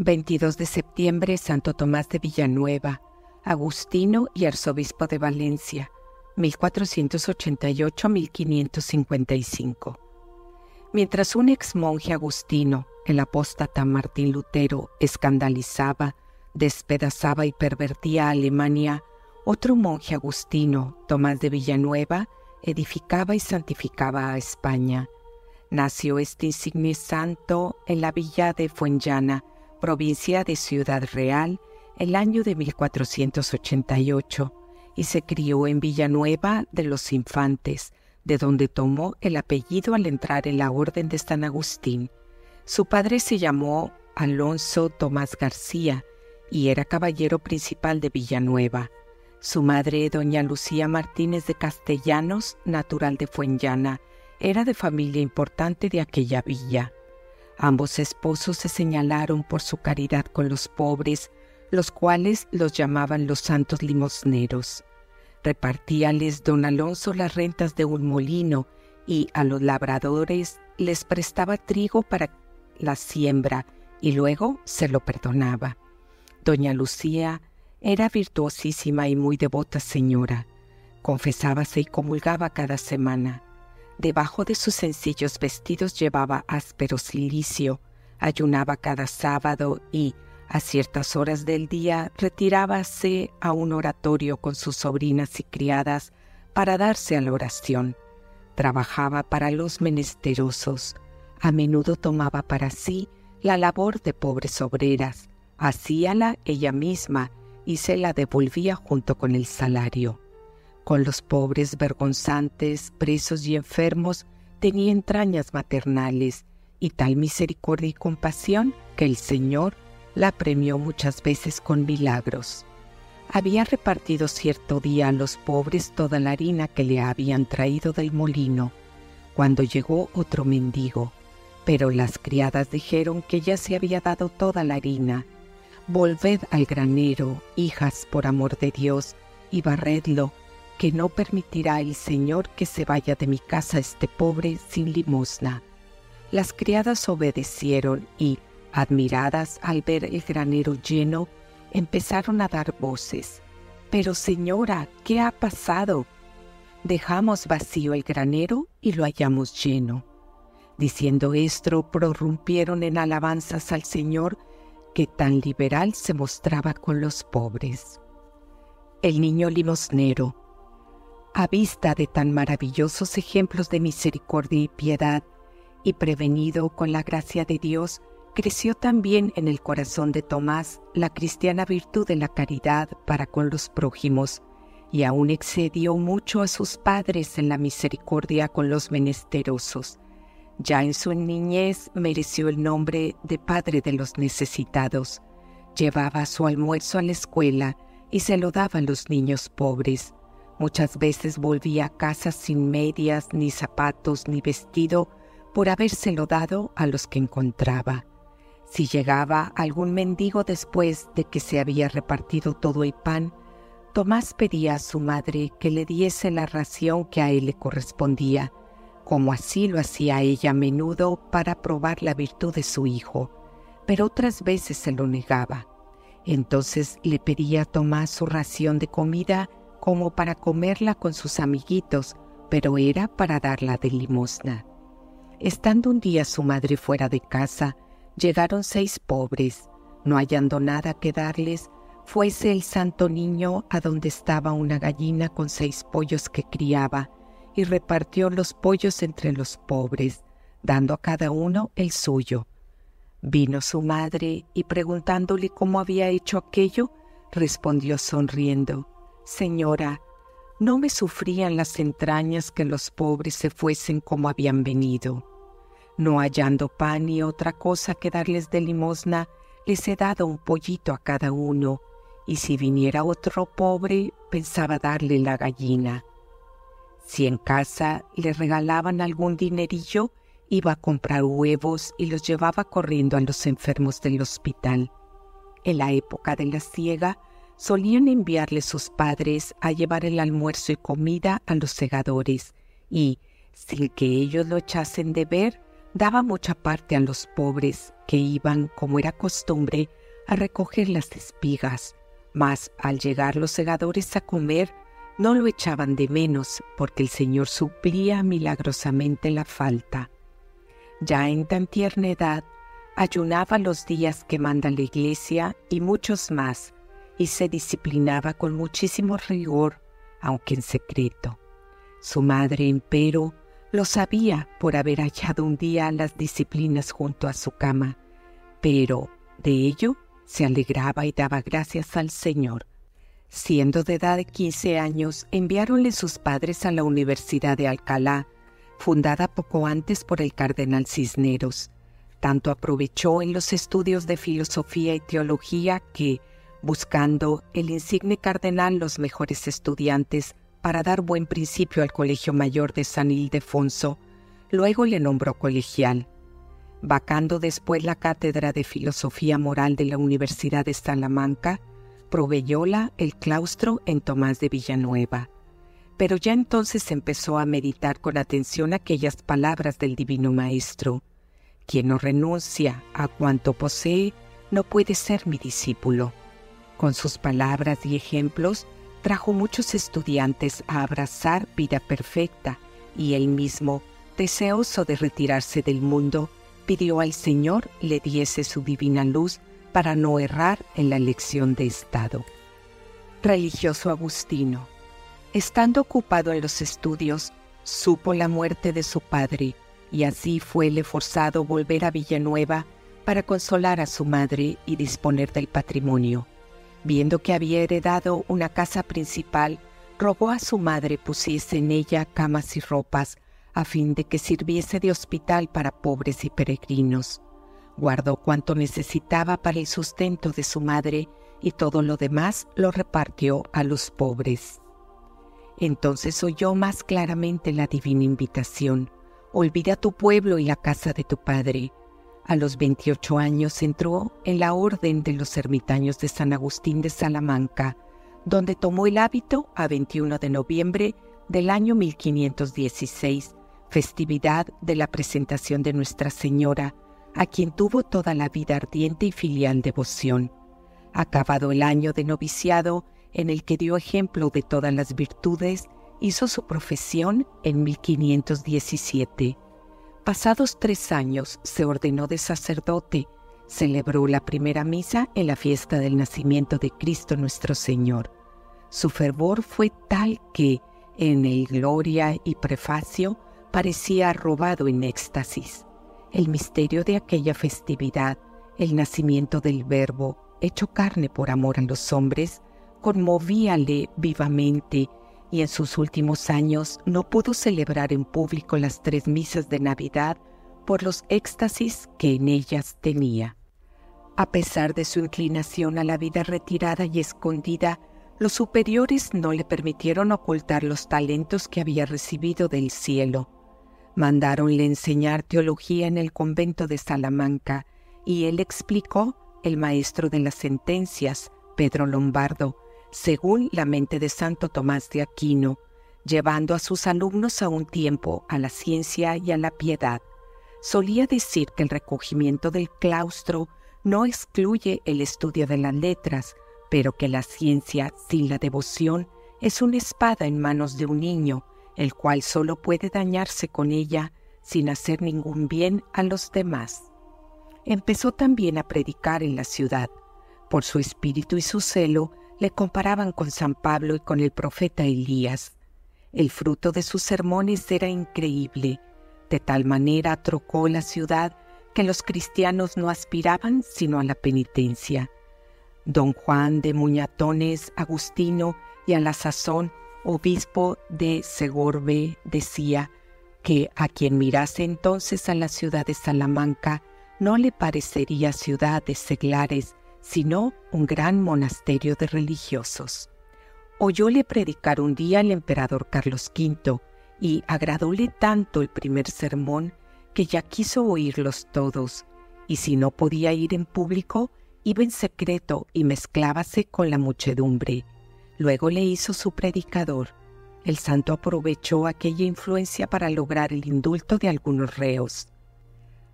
22 de septiembre, Santo Tomás de Villanueva, Agustino y arzobispo de Valencia, 1488-1555. Mientras un ex monje agustino, el apóstata Martín Lutero, escandalizaba, despedazaba y pervertía a Alemania, otro monje agustino, Tomás de Villanueva, edificaba y santificaba a España. Nació este insigne santo en la villa de Fuenllana, provincia de Ciudad Real, el año de 1488, y se crió en Villanueva de los Infantes, de donde tomó el apellido al entrar en la Orden de San Agustín. Su padre se llamó Alonso Tomás García y era caballero principal de Villanueva. Su madre, doña Lucía Martínez de Castellanos, natural de Fuenllana, era de familia importante de aquella villa. Ambos esposos se señalaron por su caridad con los pobres, los cuales los llamaban los santos limosneros. Repartíales don Alonso las rentas de un molino y a los labradores les prestaba trigo para la siembra y luego se lo perdonaba. Doña Lucía era virtuosísima y muy devota señora. Confesábase y comulgaba cada semana. Debajo de sus sencillos vestidos llevaba áspero silicio, ayunaba cada sábado y, a ciertas horas del día, retirábase a un oratorio con sus sobrinas y criadas para darse a la oración. Trabajaba para los menesterosos. A menudo tomaba para sí la labor de pobres obreras. Hacíala ella misma y se la devolvía junto con el salario. Con los pobres vergonzantes, presos y enfermos, tenía entrañas maternales y tal misericordia y compasión que el Señor la premió muchas veces con milagros. Había repartido cierto día a los pobres toda la harina que le habían traído del molino, cuando llegó otro mendigo, pero las criadas dijeron que ya se había dado toda la harina Volved al granero, hijas, por amor de Dios, y barredlo, que no permitirá el Señor que se vaya de mi casa este pobre sin limosna. Las criadas obedecieron y, admiradas al ver el granero lleno, empezaron a dar voces. Pero señora, ¿qué ha pasado? Dejamos vacío el granero y lo hallamos lleno. Diciendo esto, prorrumpieron en alabanzas al Señor que tan liberal se mostraba con los pobres. El niño limosnero, a vista de tan maravillosos ejemplos de misericordia y piedad, y prevenido con la gracia de Dios, creció también en el corazón de Tomás la cristiana virtud de la caridad para con los prójimos, y aún excedió mucho a sus padres en la misericordia con los menesterosos ya en su niñez mereció el nombre de padre de los necesitados. Llevaba su almuerzo a la escuela y se lo daba a los niños pobres. Muchas veces volvía a casa sin medias, ni zapatos, ni vestido, por habérselo dado a los que encontraba. Si llegaba algún mendigo después de que se había repartido todo el pan, Tomás pedía a su madre que le diese la ración que a él le correspondía, como así lo hacía ella a menudo para probar la virtud de su hijo, pero otras veces se lo negaba. Entonces le pedía a Tomás su ración de comida como para comerla con sus amiguitos, pero era para darla de limosna. Estando un día su madre fuera de casa, llegaron seis pobres. No hallando nada que darles, fuese el santo niño a donde estaba una gallina con seis pollos que criaba, y repartió los pollos entre los pobres, dando a cada uno el suyo. Vino su madre y preguntándole cómo había hecho aquello, respondió sonriendo, Señora, no me sufrían las entrañas que los pobres se fuesen como habían venido. No hallando pan ni otra cosa que darles de limosna, les he dado un pollito a cada uno, y si viniera otro pobre, pensaba darle la gallina. Si en casa le regalaban algún dinerillo, iba a comprar huevos y los llevaba corriendo a los enfermos del hospital. En la época de la siega, solían enviarle sus padres a llevar el almuerzo y comida a los segadores y, sin que ellos lo echasen de ver, daba mucha parte a los pobres que iban, como era costumbre, a recoger las espigas, mas al llegar los segadores a comer, no lo echaban de menos porque el Señor suplía milagrosamente la falta. Ya en tan tierna edad, ayunaba los días que manda la iglesia y muchos más, y se disciplinaba con muchísimo rigor, aunque en secreto. Su madre, empero, lo sabía por haber hallado un día las disciplinas junto a su cama, pero de ello se alegraba y daba gracias al Señor. Siendo de edad de 15 años, enviáronle sus padres a la Universidad de Alcalá, fundada poco antes por el cardenal Cisneros. Tanto aprovechó en los estudios de filosofía y teología que, buscando el insigne cardenal los mejores estudiantes para dar buen principio al Colegio Mayor de San Ildefonso, luego le nombró colegial. Vacando después la cátedra de Filosofía Moral de la Universidad de Salamanca, proveyóla el claustro en Tomás de Villanueva. Pero ya entonces empezó a meditar con atención aquellas palabras del Divino Maestro. Quien no renuncia a cuanto posee no puede ser mi discípulo. Con sus palabras y ejemplos trajo muchos estudiantes a abrazar vida perfecta y él mismo, deseoso de retirarse del mundo, pidió al Señor le diese su divina luz para no errar en la elección de Estado. Religioso Agustino. Estando ocupado en los estudios, supo la muerte de su padre y así fuele forzado volver a Villanueva para consolar a su madre y disponer del patrimonio. Viendo que había heredado una casa principal, rogó a su madre pusiese en ella camas y ropas, a fin de que sirviese de hospital para pobres y peregrinos guardó cuanto necesitaba para el sustento de su madre y todo lo demás lo repartió a los pobres. Entonces oyó más claramente la divina invitación, olvida tu pueblo y la casa de tu padre. A los 28 años entró en la orden de los ermitaños de San Agustín de Salamanca, donde tomó el hábito a 21 de noviembre del año 1516, festividad de la presentación de Nuestra Señora, a quien tuvo toda la vida ardiente y filial devoción. Acabado el año de noviciado, en el que dio ejemplo de todas las virtudes, hizo su profesión en 1517. Pasados tres años se ordenó de sacerdote, celebró la primera misa en la fiesta del nacimiento de Cristo nuestro Señor. Su fervor fue tal que, en el Gloria y Prefacio, parecía robado en éxtasis el misterio de aquella festividad, el nacimiento del Verbo, hecho carne por amor a los hombres, conmovíale vivamente y en sus últimos años no pudo celebrar en público las tres misas de Navidad por los éxtasis que en ellas tenía. A pesar de su inclinación a la vida retirada y escondida, los superiores no le permitieron ocultar los talentos que había recibido del cielo Mandaronle enseñar teología en el convento de Salamanca y él explicó el maestro de las sentencias, Pedro Lombardo, según la mente de Santo Tomás de Aquino, llevando a sus alumnos a un tiempo a la ciencia y a la piedad. Solía decir que el recogimiento del claustro no excluye el estudio de las letras, pero que la ciencia sin la devoción es una espada en manos de un niño el cual solo puede dañarse con ella sin hacer ningún bien a los demás. Empezó también a predicar en la ciudad. Por su espíritu y su celo le comparaban con San Pablo y con el profeta Elías. El fruto de sus sermones era increíble. De tal manera trocó la ciudad que los cristianos no aspiraban sino a la penitencia. Don Juan de Muñatones, Agustino y a la sazón obispo de Segorbe, decía que a quien mirase entonces a la ciudad de Salamanca no le parecería ciudad de seglares, sino un gran monasterio de religiosos. Oyóle predicar un día el emperador Carlos V y agradóle tanto el primer sermón que ya quiso oírlos todos, y si no podía ir en público, iba en secreto y mezclábase con la muchedumbre Luego le hizo su predicador. El santo aprovechó aquella influencia para lograr el indulto de algunos reos.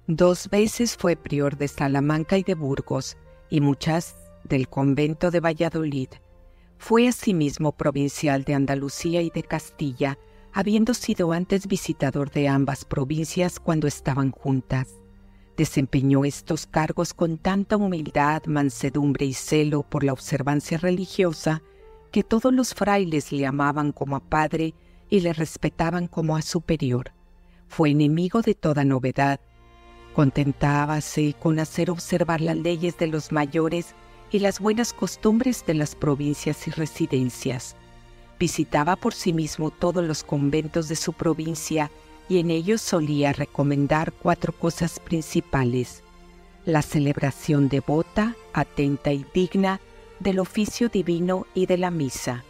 Dos veces fue prior de Salamanca y de Burgos, y muchas del convento de Valladolid. Fue asimismo provincial de Andalucía y de Castilla, habiendo sido antes visitador de ambas provincias cuando estaban juntas. Desempeñó estos cargos con tanta humildad, mansedumbre y celo por la observancia religiosa que todos los frailes le amaban como a padre y le respetaban como a superior. Fue enemigo de toda novedad. Contentábase con hacer observar las leyes de los mayores y las buenas costumbres de las provincias y residencias. Visitaba por sí mismo todos los conventos de su provincia y en ellos solía recomendar cuatro cosas principales. La celebración devota, atenta y digna del oficio divino y de la misa,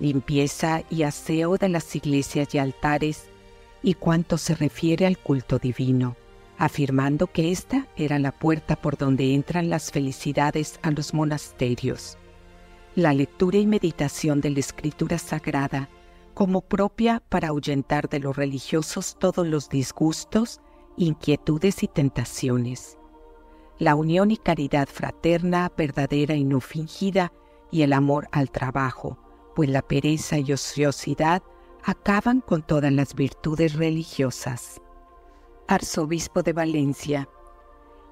limpieza y aseo de las iglesias y altares, y cuanto se refiere al culto divino, afirmando que esta era la puerta por donde entran las felicidades a los monasterios. La lectura y meditación de la escritura sagrada como propia para ahuyentar de los religiosos todos los disgustos, inquietudes y tentaciones. La unión y caridad fraterna, verdadera y no fingida, y el amor al trabajo, pues la pereza y ociosidad acaban con todas las virtudes religiosas. Arzobispo de Valencia.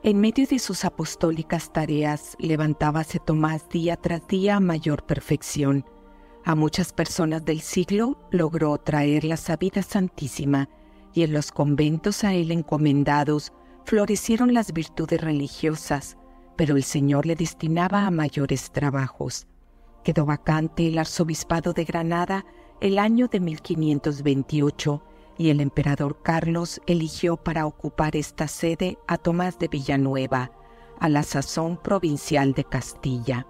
En medio de sus apostólicas tareas levantábase Tomás día tras día a mayor perfección, a muchas personas del siglo logró traerlas a vida santísima y en los conventos a él encomendados florecieron las virtudes religiosas, pero el Señor le destinaba a mayores trabajos. Quedó vacante el arzobispado de Granada el año de 1528 y el emperador Carlos eligió para ocupar esta sede a Tomás de Villanueva, a la sazón provincial de Castilla.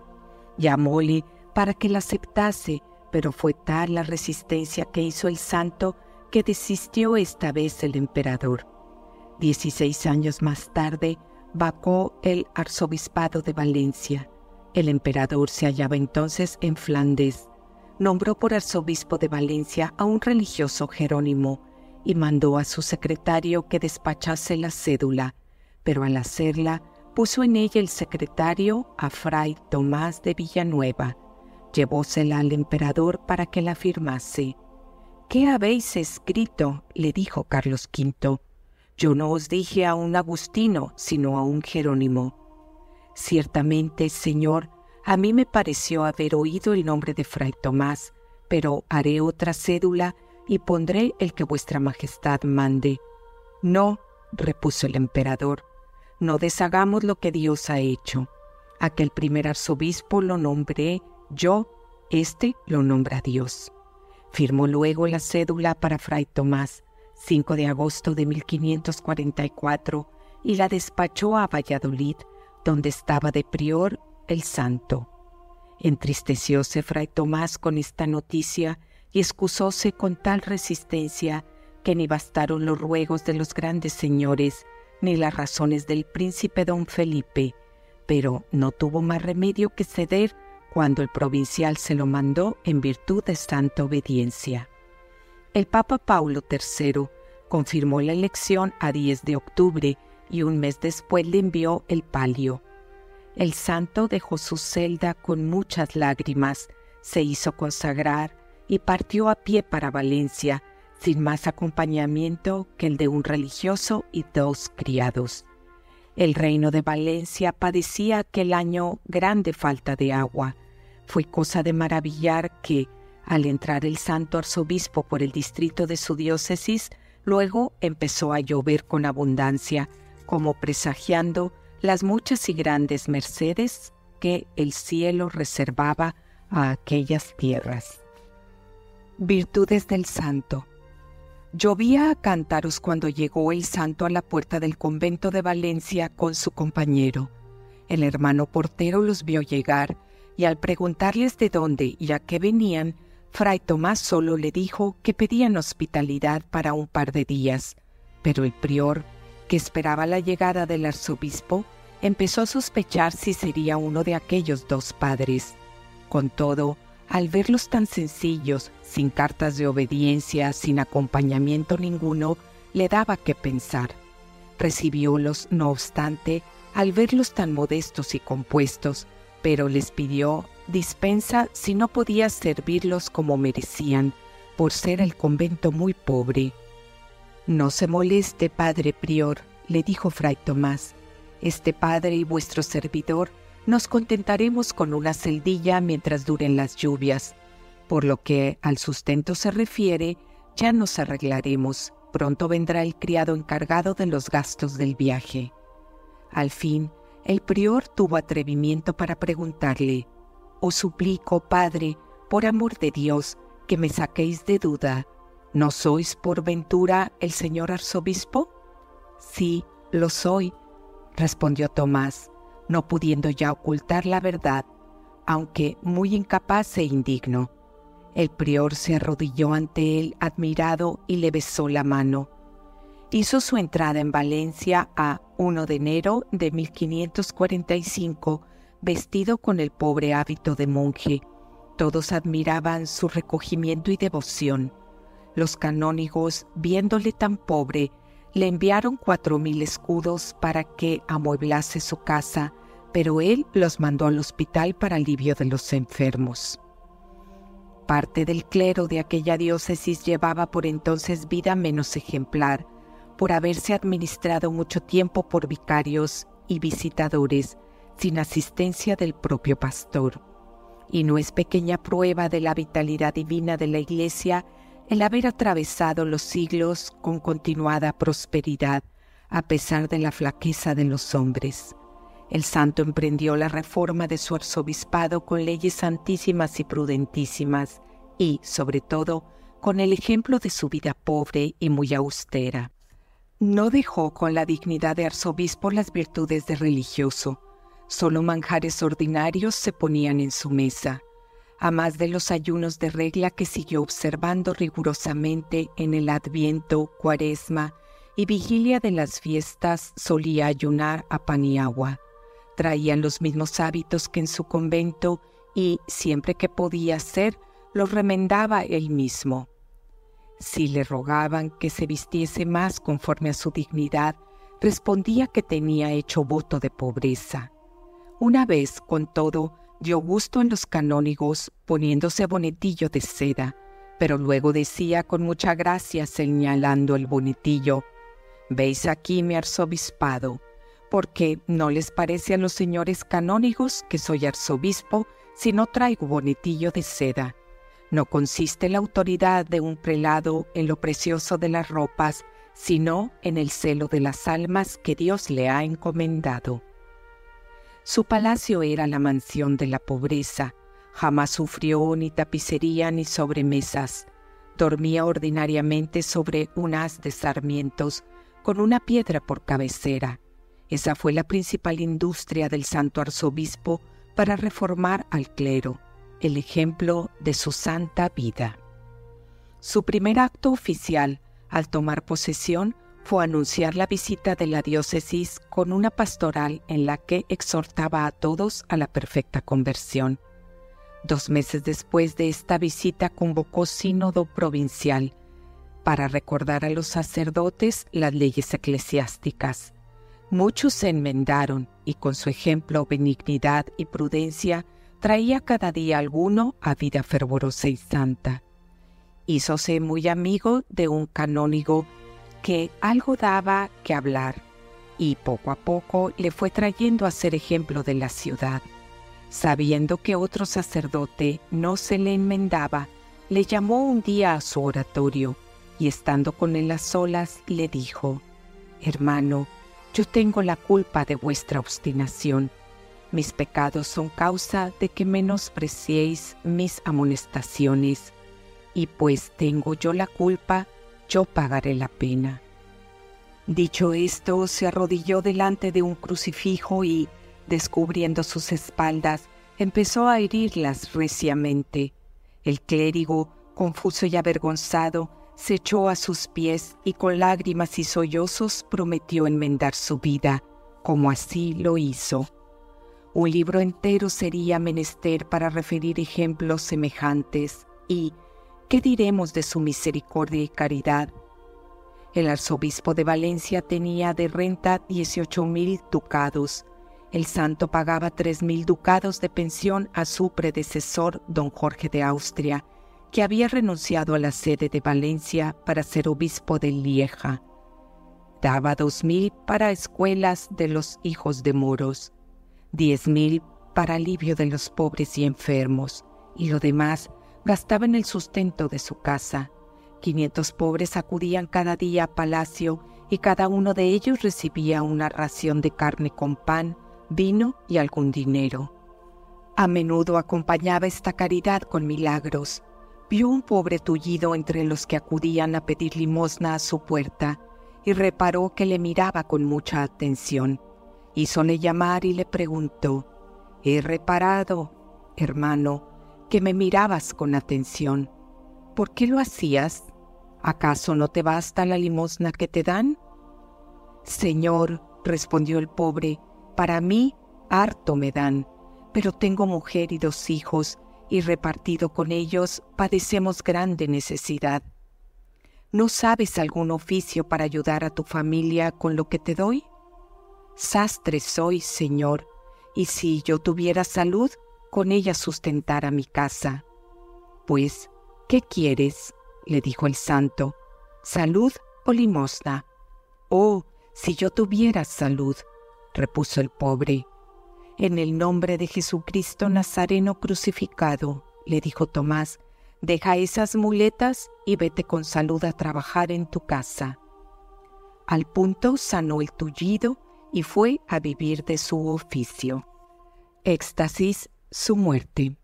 Llamóle para que la aceptase, pero fue tal la resistencia que hizo el santo que desistió esta vez el emperador. Dieciséis años más tarde, vacó el arzobispado de Valencia. El emperador se hallaba entonces en Flandes. Nombró por arzobispo de Valencia a un religioso Jerónimo y mandó a su secretario que despachase la cédula, pero al hacerla puso en ella el secretario a fray Tomás de Villanueva, Llevósela al emperador para que la firmase. ¿Qué habéis escrito? le dijo Carlos V. Yo no os dije a un Agustino, sino a un Jerónimo. Ciertamente, Señor, a mí me pareció haber oído el nombre de Fray Tomás, pero haré otra cédula y pondré el que vuestra Majestad mande. No, repuso el emperador, no deshagamos lo que Dios ha hecho. Aquel primer arzobispo lo nombré yo, este lo nombra Dios. Firmó luego la cédula para Fray Tomás, 5 de agosto de 1544, y la despachó a Valladolid, donde estaba de prior el santo. Entristecióse Fray Tomás con esta noticia y excusóse con tal resistencia que ni bastaron los ruegos de los grandes señores ni las razones del príncipe don Felipe, pero no tuvo más remedio que ceder cuando el provincial se lo mandó en virtud de santa obediencia. El Papa Paulo III confirmó la elección a 10 de octubre y un mes después le envió el palio. El santo dejó su celda con muchas lágrimas, se hizo consagrar y partió a pie para Valencia, sin más acompañamiento que el de un religioso y dos criados. El reino de Valencia padecía aquel año grande falta de agua. Fue cosa de maravillar que, al entrar el santo arzobispo por el distrito de su diócesis, luego empezó a llover con abundancia, como presagiando las muchas y grandes mercedes que el cielo reservaba a aquellas tierras. Virtudes del Santo. Llovía a cántaros cuando llegó el santo a la puerta del convento de Valencia con su compañero. El hermano portero los vio llegar y al preguntarles de dónde y a qué venían, Fray Tomás solo le dijo que pedían hospitalidad para un par de días, pero el prior, que esperaba la llegada del arzobispo, empezó a sospechar si sería uno de aquellos dos padres. Con todo, al verlos tan sencillos, sin cartas de obediencia, sin acompañamiento ninguno, le daba que pensar. Recibiólos, no obstante, al verlos tan modestos y compuestos, pero les pidió dispensa si no podía servirlos como merecían, por ser el convento muy pobre. No se moleste, padre prior, le dijo fray Tomás. Este padre y vuestro servidor nos contentaremos con una celdilla mientras duren las lluvias. Por lo que al sustento se refiere, ya nos arreglaremos. Pronto vendrá el criado encargado de los gastos del viaje. Al fin, el prior tuvo atrevimiento para preguntarle, Os suplico, padre, por amor de Dios, que me saquéis de duda. ¿No sois por ventura el señor arzobispo? Sí, lo soy, respondió Tomás, no pudiendo ya ocultar la verdad, aunque muy incapaz e indigno. El prior se arrodilló ante él admirado y le besó la mano. Hizo su entrada en Valencia a 1 de enero de 1545, vestido con el pobre hábito de monje. Todos admiraban su recogimiento y devoción. Los canónigos, viéndole tan pobre, le enviaron cuatro mil escudos para que amueblase su casa, pero él los mandó al hospital para alivio de los enfermos. Parte del clero de aquella diócesis llevaba por entonces vida menos ejemplar, por haberse administrado mucho tiempo por vicarios y visitadores, sin asistencia del propio pastor. Y no es pequeña prueba de la vitalidad divina de la Iglesia el haber atravesado los siglos con continuada prosperidad, a pesar de la flaqueza de los hombres. El santo emprendió la reforma de su arzobispado con leyes santísimas y prudentísimas, y, sobre todo, con el ejemplo de su vida pobre y muy austera. No dejó con la dignidad de arzobispo las virtudes de religioso. Solo manjares ordinarios se ponían en su mesa a más de los ayunos de regla que siguió observando rigurosamente en el Adviento, Cuaresma y vigilia de las fiestas, solía ayunar a pan y agua. Traían los mismos hábitos que en su convento y, siempre que podía hacer, los remendaba él mismo. Si le rogaban que se vistiese más conforme a su dignidad, respondía que tenía hecho voto de pobreza. Una vez, con todo, dio gusto en los canónigos poniéndose bonetillo de seda, pero luego decía con mucha gracia señalando el bonetillo, Veis aquí mi arzobispado, porque no les parece a los señores canónigos que soy arzobispo si no traigo bonetillo de seda. No consiste la autoridad de un prelado en lo precioso de las ropas, sino en el celo de las almas que Dios le ha encomendado. Su palacio era la mansión de la pobreza. Jamás sufrió ni tapicería ni sobremesas. Dormía ordinariamente sobre un haz de sarmientos, con una piedra por cabecera. Esa fue la principal industria del santo arzobispo para reformar al clero, el ejemplo de su santa vida. Su primer acto oficial, al tomar posesión, fue anunciar la visita de la diócesis con una pastoral en la que exhortaba a todos a la perfecta conversión. Dos meses después de esta visita convocó sínodo provincial para recordar a los sacerdotes las leyes eclesiásticas. Muchos se enmendaron y con su ejemplo, benignidad y prudencia traía cada día alguno a vida fervorosa y santa. Hízose muy amigo de un canónigo que algo daba que hablar y poco a poco le fue trayendo a ser ejemplo de la ciudad. Sabiendo que otro sacerdote no se le enmendaba, le llamó un día a su oratorio y estando con él a solas le dijo, Hermano, yo tengo la culpa de vuestra obstinación. Mis pecados son causa de que menospreciéis mis amonestaciones, y pues tengo yo la culpa, yo pagaré la pena. Dicho esto, se arrodilló delante de un crucifijo y, descubriendo sus espaldas, empezó a herirlas reciamente. El clérigo, confuso y avergonzado, se echó a sus pies y con lágrimas y sollozos prometió enmendar su vida, como así lo hizo. Un libro entero sería menester para referir ejemplos semejantes y, ¿Qué diremos de su misericordia y caridad? El arzobispo de Valencia tenía de renta 18 mil ducados. El santo pagaba tres mil ducados de pensión a su predecesor, don Jorge de Austria, que había renunciado a la sede de Valencia para ser obispo de Lieja. Daba dos mil para escuelas de los hijos de moros, diez mil para alivio de los pobres y enfermos, y lo demás gastaba en el sustento de su casa. Quinientos pobres acudían cada día a palacio y cada uno de ellos recibía una ración de carne con pan, vino y algún dinero. A menudo acompañaba esta caridad con milagros. Vio un pobre tullido entre los que acudían a pedir limosna a su puerta y reparó que le miraba con mucha atención. Hízole llamar y le preguntó, He reparado, hermano, que me mirabas con atención. ¿Por qué lo hacías? ¿Acaso no te basta la limosna que te dan? Señor, respondió el pobre, para mí harto me dan, pero tengo mujer y dos hijos, y repartido con ellos padecemos grande necesidad. ¿No sabes algún oficio para ayudar a tu familia con lo que te doy? Sastre soy, Señor, y si yo tuviera salud, con ella sustentara mi casa. Pues, ¿qué quieres? le dijo el santo, salud o limosna. Oh, si yo tuviera salud, repuso el pobre. En el nombre de Jesucristo Nazareno crucificado, le dijo Tomás, deja esas muletas y vete con salud a trabajar en tu casa. Al punto sanó el tullido y fue a vivir de su oficio. Éxtasis, su muerte.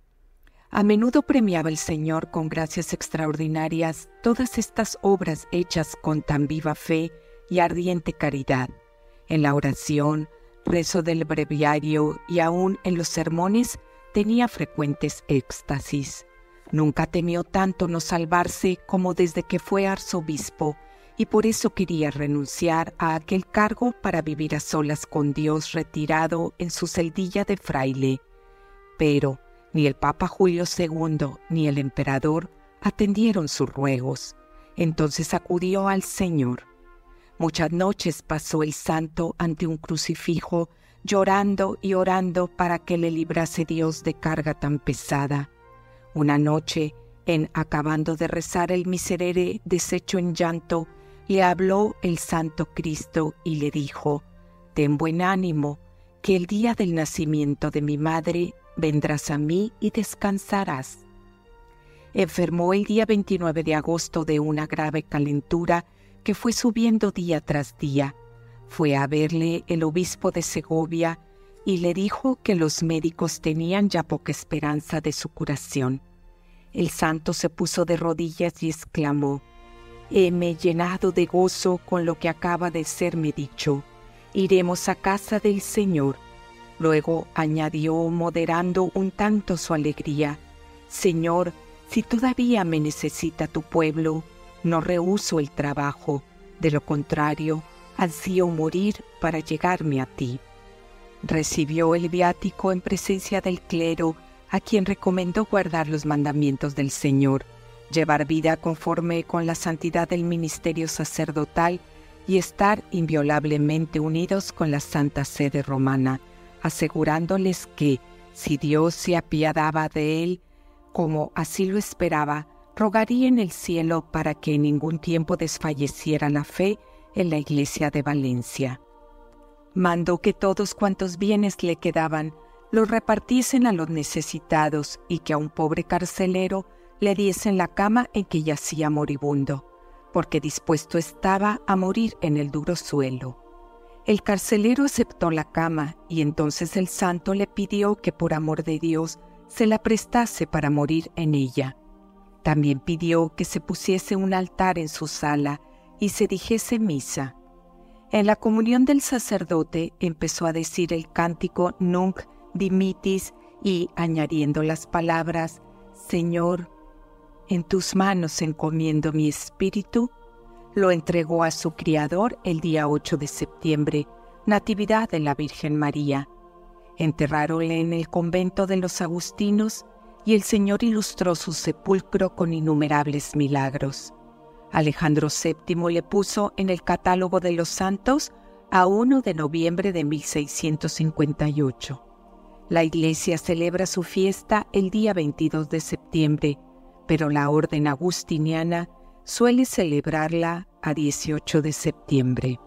A menudo premiaba el Señor con gracias extraordinarias todas estas obras hechas con tan viva fe y ardiente caridad. En la oración, rezo del breviario y aún en los sermones tenía frecuentes éxtasis. Nunca temió tanto no salvarse como desde que fue arzobispo y por eso quería renunciar a aquel cargo para vivir a solas con Dios retirado en su celdilla de fraile. Pero ni el Papa Julio II ni el emperador atendieron sus ruegos. Entonces acudió al Señor. Muchas noches pasó el santo ante un crucifijo, llorando y orando para que le librase Dios de carga tan pesada. Una noche, en acabando de rezar el miserere deshecho en llanto, le habló el Santo Cristo y le dijo, Ten buen ánimo, que el día del nacimiento de mi madre vendrás a mí y descansarás. Enfermó el día 29 de agosto de una grave calentura que fue subiendo día tras día. Fue a verle el obispo de Segovia y le dijo que los médicos tenían ya poca esperanza de su curación. El santo se puso de rodillas y exclamó, heme llenado de gozo con lo que acaba de serme dicho. Iremos a casa del Señor. Luego añadió, moderando un tanto su alegría, Señor, si todavía me necesita tu pueblo, no rehuso el trabajo, de lo contrario, ansío morir para llegarme a ti. Recibió el viático en presencia del clero, a quien recomendó guardar los mandamientos del Señor llevar vida conforme con la santidad del ministerio sacerdotal y estar inviolablemente unidos con la Santa Sede Romana, asegurándoles que, si Dios se apiadaba de él, como así lo esperaba, rogaría en el cielo para que en ningún tiempo desfalleciera la fe en la iglesia de Valencia. Mandó que todos cuantos bienes le quedaban los repartiesen a los necesitados y que a un pobre carcelero le diesen la cama en que yacía moribundo, porque dispuesto estaba a morir en el duro suelo. El carcelero aceptó la cama y entonces el santo le pidió que por amor de Dios se la prestase para morir en ella. También pidió que se pusiese un altar en su sala y se dijese misa. En la comunión del sacerdote empezó a decir el cántico Nunc dimitis y añadiendo las palabras Señor, en tus manos encomiendo mi espíritu, lo entregó a su criador el día 8 de septiembre, Natividad de la Virgen María. Enterráronle en el convento de los Agustinos y el Señor ilustró su sepulcro con innumerables milagros. Alejandro VII le puso en el catálogo de los santos a 1 de noviembre de 1658. La Iglesia celebra su fiesta el día 22 de septiembre, pero la Orden Agustiniana suele celebrarla a 18 de septiembre.